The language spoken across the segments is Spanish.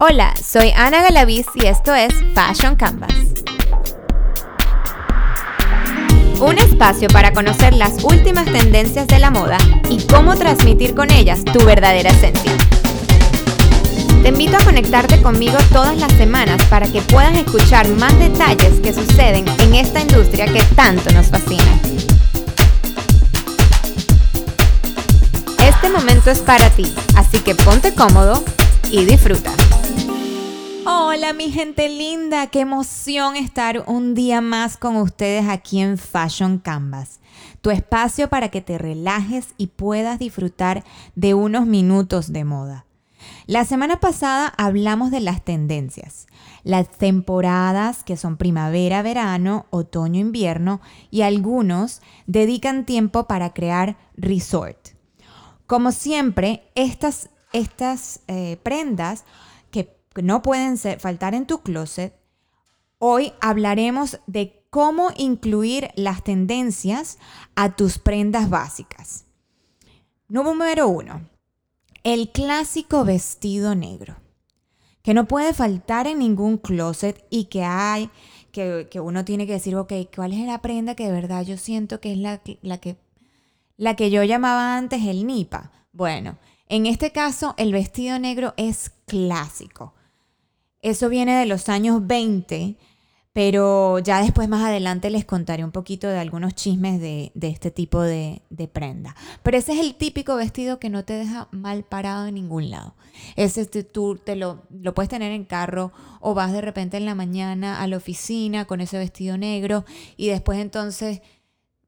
Hola, soy Ana Galaviz y esto es Fashion Canvas. Un espacio para conocer las últimas tendencias de la moda y cómo transmitir con ellas tu verdadera esencia. Te invito a conectarte conmigo todas las semanas para que puedas escuchar más detalles que suceden en esta industria que tanto nos fascina. Este momento es para ti, así que ponte cómodo y disfruta. Hola mi gente linda, qué emoción estar un día más con ustedes aquí en Fashion Canvas, tu espacio para que te relajes y puedas disfrutar de unos minutos de moda. La semana pasada hablamos de las tendencias, las temporadas que son primavera, verano, otoño, invierno y algunos dedican tiempo para crear resort. Como siempre, estas, estas eh, prendas no pueden faltar en tu closet, hoy hablaremos de cómo incluir las tendencias a tus prendas básicas. Número uno, el clásico vestido negro, que no puede faltar en ningún closet y que hay, que, uno tiene que decir, ok, ¿cuál es la prenda que de verdad yo siento que es la, la, que, la que yo llamaba antes el nipa? Bueno, en este caso el vestido negro es clásico. Eso viene de los años 20, pero ya después más adelante les contaré un poquito de algunos chismes de, este tipo de, prenda. Pero ese es el típico vestido que no te deja mal parado en ningún lado. Ese tú te lo, lo puedes tener en carro o vas de repente en la mañana a la oficina con ese vestido negro y después entonces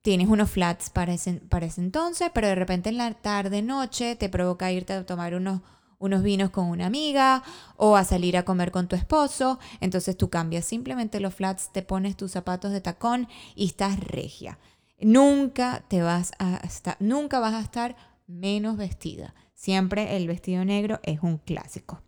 tienes unos flats para ese, para ese entonces, pero de repente en la tarde, noche te provoca irte a tomar unos unos vinos con una amiga o a salir a comer con tu esposo. Entonces tú cambias simplemente los flats, te pones tus zapatos de tacón y estás regia. Nunca te vas a estar, nunca vas a estar menos vestida. Siempre el vestido negro es un clásico.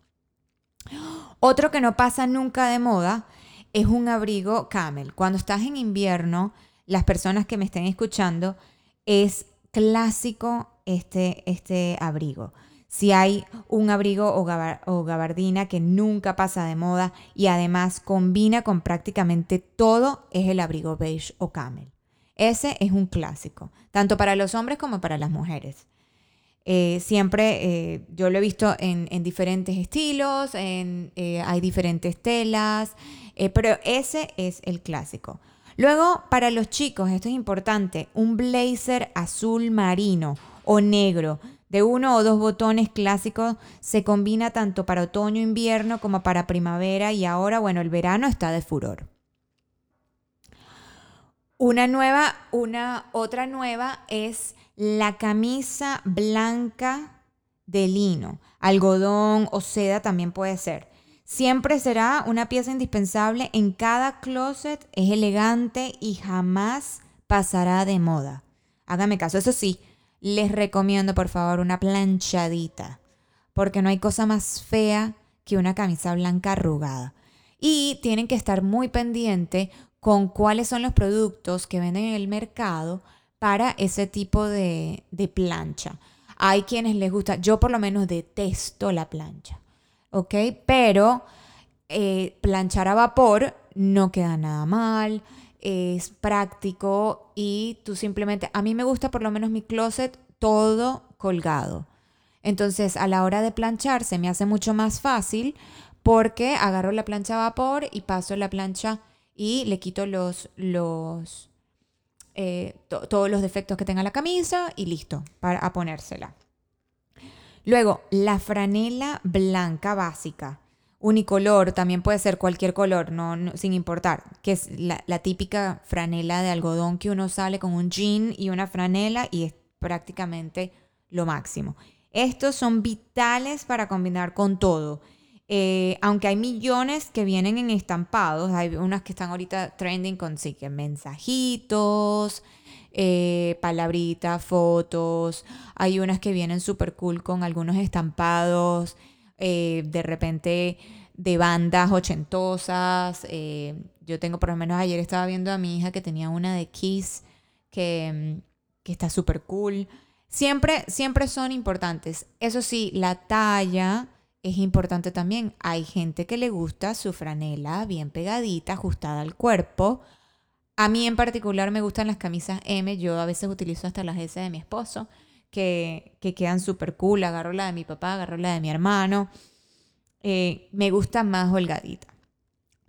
Otro que no pasa nunca de moda es un abrigo camel. Cuando estás en invierno, las personas que me estén escuchando, es clásico este, este abrigo si hay un abrigo o, gabardina que nunca pasa de moda y además combina con prácticamente todo, es el abrigo beige o camel. Ese es un clásico, tanto para los hombres como para las mujeres. Eh, siempre eh, yo lo he visto en, diferentes estilos, eh, hay diferentes telas, pero ese es el clásico. Luego, para los chicos, esto es importante, un blazer azul marino o negro de uno o dos botones clásicos se combina tanto para otoño, invierno como para primavera y ahora, bueno, el verano está de furor. Una nueva, una otra nueva es la camisa blanca de lino, algodón o seda también puede ser. Siempre será una pieza indispensable en cada closet, es elegante y jamás pasará de moda. Hágame caso, eso sí, les recomiendo por favor una planchadita, porque no hay cosa más fea que una camisa blanca arrugada. Y tienen que estar muy pendiente con cuáles son los productos que venden en el mercado para ese tipo de, plancha. Hay quienes les gusta, yo por lo menos detesto la plancha, ¿ok? Pero eh, planchar a vapor no queda nada mal es práctico y tú simplemente, a mí me gusta por lo menos mi closet todo colgado. Entonces a la hora de planchar se me hace mucho más fácil porque agarro la plancha a vapor y paso la plancha y le quito los, los, eh, todos los defectos que tenga la camisa y listo para ponérsela. Luego, la franela blanca básica unicolor, también puede ser cualquier color, no, sin importar, que es la, típica franela de algodón que uno sale con un jean y una franela y es prácticamente lo máximo. Estos son vitales para combinar con todo. Eh, aunque hay millones que vienen en estampados, hay unas que están ahorita trending con sí, que mensajitos, eh, palabritas, fotos, hay unas que vienen súper cool con algunos estampados. Eh, de repente de bandas ochentosas. Eh, yo tengo, por lo menos ayer estaba viendo a mi hija que tenía una de Kiss que, que está súper cool. Siempre, siempre son importantes. Eso sí, la talla es importante también. Hay gente que le gusta su franela bien pegadita, ajustada al cuerpo. A mí en particular me gustan las camisas M. Yo a veces utilizo hasta las S de mi esposo, que, quedan súper cool. Agarro la de mi papá, agarro la de mi hermano. Eh, me gusta más holgadita.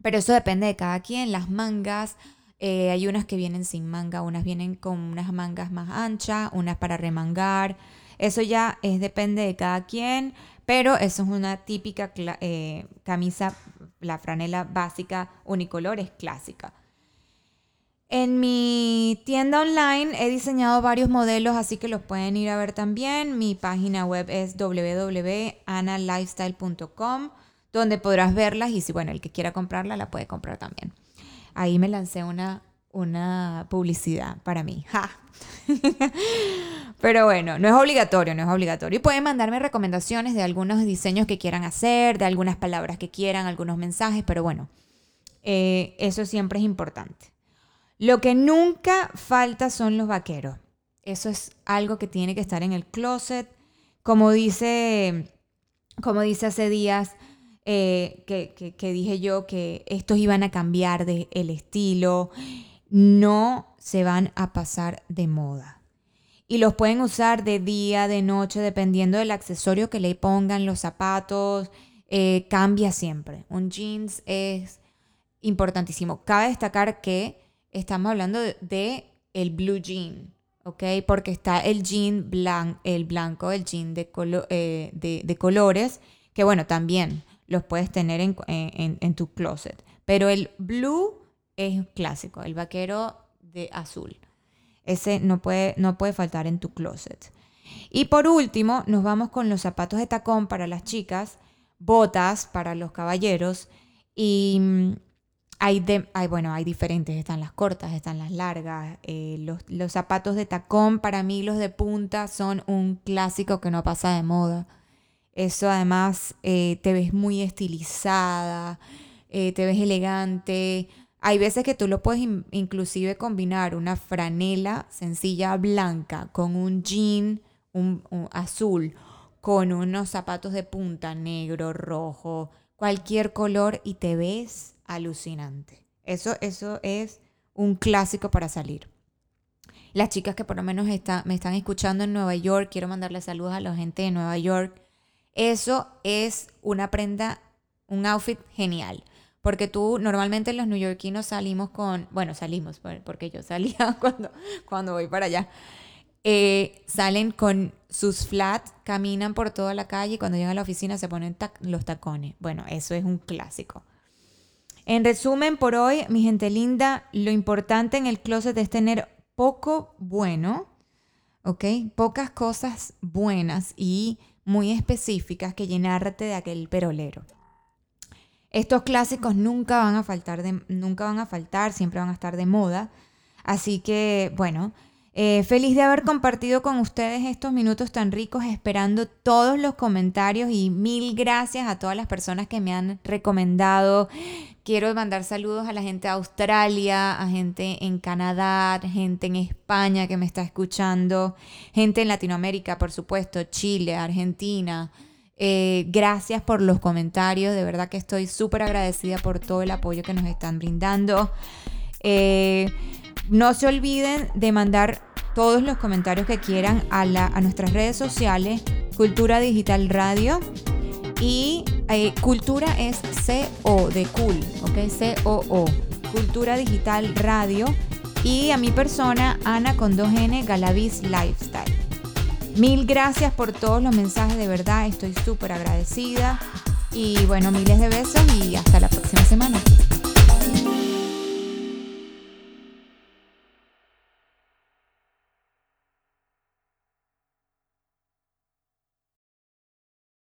Pero eso depende de cada quien. Las mangas, eh, hay unas que vienen sin manga, unas vienen con unas mangas más anchas, unas para remangar. Eso ya es depende de cada quien. Pero eso es una típica eh, camisa, la franela básica unicolor es clásica. En mi tienda online he diseñado varios modelos, así que los pueden ir a ver también. Mi página web es www.analifestyle.com, donde podrás verlas y si, bueno, el que quiera comprarla, la puede comprar también. Ahí me lancé una, una publicidad para mí. ¡Ja! Pero bueno, no es obligatorio, no es obligatorio. Y pueden mandarme recomendaciones de algunos diseños que quieran hacer, de algunas palabras que quieran, algunos mensajes, pero bueno, eh, eso siempre es importante. Lo que nunca falta son los vaqueros. Eso es algo que tiene que estar en el closet. Como dice, como dice hace días, eh, que, dije yo que estos iban a cambiar de el estilo, no se van a pasar de moda y los pueden usar de día, de noche, dependiendo del accesorio que le pongan, los zapatos, eh, cambia siempre. Un jeans es importantísimo. Cabe destacar que estamos hablando de, el blue jean, ¿ok? Porque está el jean blanco, el blanco, el jean de, eh, de, colores, que bueno, también los puedes tener en, en tu closet. Pero el blue es clásico, el vaquero de azul. Ese no puede, no puede faltar en tu closet. Y por último, nos vamos con los zapatos de tacón para las chicas, botas para los caballeros y mm, hay, de, hay, bueno, hay diferentes, están las cortas, están las largas. Eh, los, zapatos de tacón, para mí los de punta, son un clásico que no pasa de moda. Eso además eh, te ves muy estilizada, eh, te ves elegante. Hay veces que tú lo puedes inclusive combinar una franela sencilla blanca con un jean un, azul, con unos zapatos de punta negro, rojo, cualquier color y te ves alucinante. Eso, eso es un clásico para salir. Las chicas que por lo menos está, me están escuchando en Nueva York, quiero mandarle saludos a la gente de Nueva York. Eso es una prenda, un outfit genial. Porque tú, normalmente los neoyorquinos salimos con, bueno, salimos, porque yo salía cuando, cuando voy para allá, eh, salen con sus flats, caminan por toda la calle y cuando llegan a la oficina se ponen los tacones. Bueno, eso es un clásico. En resumen, por hoy, mi gente linda, lo importante en el closet es tener poco bueno, ¿ok? Pocas cosas buenas y muy específicas que llenarte de aquel perolero. Estos clásicos nunca van a faltar, nunca van a faltar, siempre van a estar de moda. Así que, bueno, eh, feliz de haber compartido con ustedes estos minutos tan ricos, esperando todos los comentarios y mil gracias a todas las personas que me han recomendado. Quiero mandar saludos a la gente de Australia, a gente en Canadá, gente en España que me está escuchando, gente en Latinoamérica, por supuesto, Chile, Argentina. Eh, gracias por los comentarios, de verdad que estoy súper agradecida por todo el apoyo que nos están brindando. Eh, no se olviden de mandar todos los comentarios que quieran a, nuestras redes sociales, Cultura Digital Radio. Y eh, Cultura es C-O de cool, ¿ok? C-O-O. Cultura Digital Radio. Y a mi persona, Ana con 2N Galavis Lifestyle. Mil gracias por todos los mensajes, de verdad, estoy súper agradecida. Y bueno, miles de besos y hasta la próxima semana.